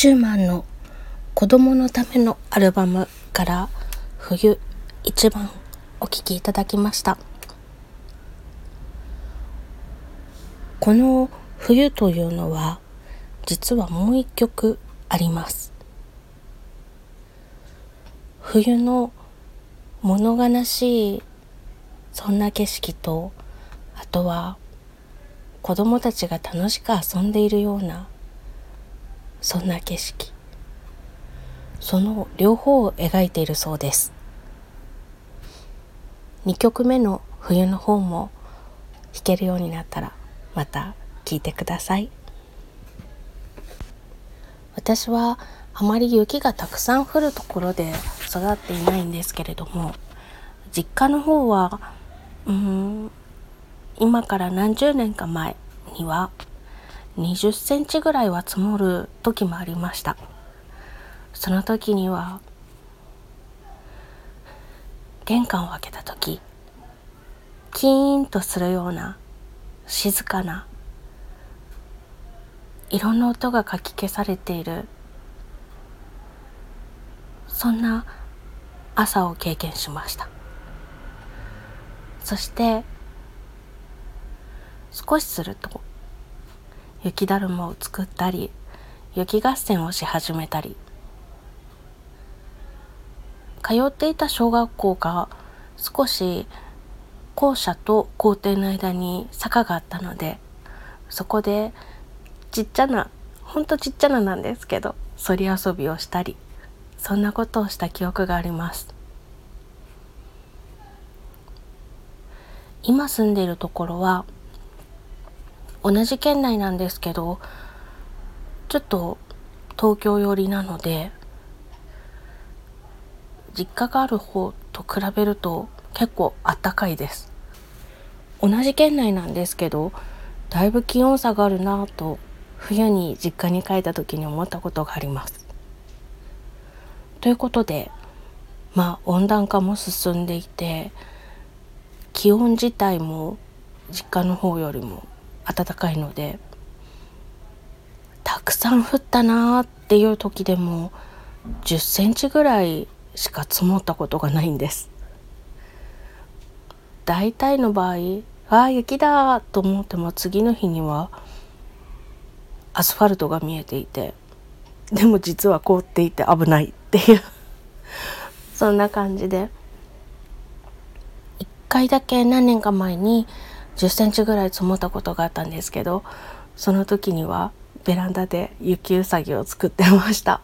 シューマンの子供のためのアルバムから冬一番お聴きいただきました。この冬というのは実はもう一曲あります。冬の物悲しいそんな景色とあとは子供たちが楽しく遊んでいるようなそんな景色。その両方を描いているそうです。2曲目の冬の方も弾けるようになったらまた聴いてください。私はあまり雪がたくさん降るところで育っていないんですけれども実家の方はうん今から何十年か前には20センチぐらいは積もる時もありました。その時には玄関を開けた時キーンとするような静かないろんな音がかき消されているそんな朝を経験しました。そして少しすると雪だるまを作ったり雪合戦をし始めたり。通っていた小学校が少し校舎と校庭の間に坂があったのでそこでちっちゃなほんとちっちゃななんですけどそり遊びをしたりそんなことをした記憶があります。今住んでいるところは同じ県内なんですけどちょっと東京寄りなので実家がある方と比べると結構あったかいです。同じ県内なんですけどだいぶ気温差があるなぁと冬に実家に帰った時に思ったことがあります。ということでまあ温暖化も進んでいて気温自体も実家の方よりも暖かいのでたくさん降ったなーっていう時でも10センチぐらいしか積もったことがないんです。大体の場合ああ雪だと思っても次の日にはアスファルトが見えていてでも実は凍っていて危ないっていう。そんな感じで一回だけ何年か前に10センチぐらい積もったことがあったんですけどその時にはベランダで雪うさぎを作ってました。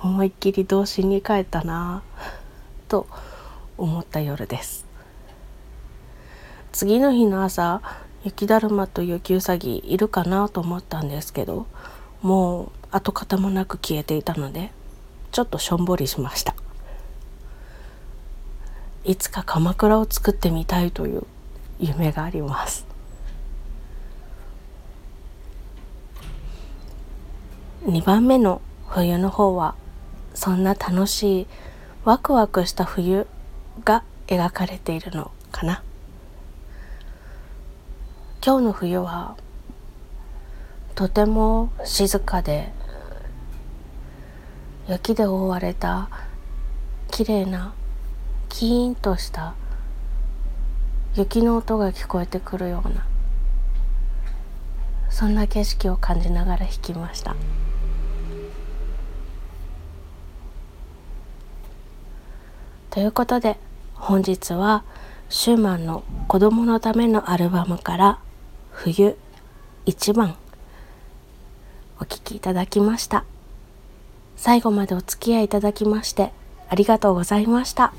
思いっきり童心に帰ったなと思った夜です。次の日の朝雪だるまと雪うさぎいるかなと思ったんですけどもう跡形もなく消えていたのでちょっとしょんぼりしました。いつか鎌倉を作ってみたいという夢があります。2番目の冬の方はそんな楽しいワクワクした冬が描かれているのかな。今日の冬はとても静かで雪で覆われた綺麗なキーンとした雪の音が聞こえてくるようなそんな景色を感じながら弾きましたということで本日はシューマンの子供のためのアルバムから「冬一番」お聴きいただきました最後までお付き合いいただきましてありがとうございました。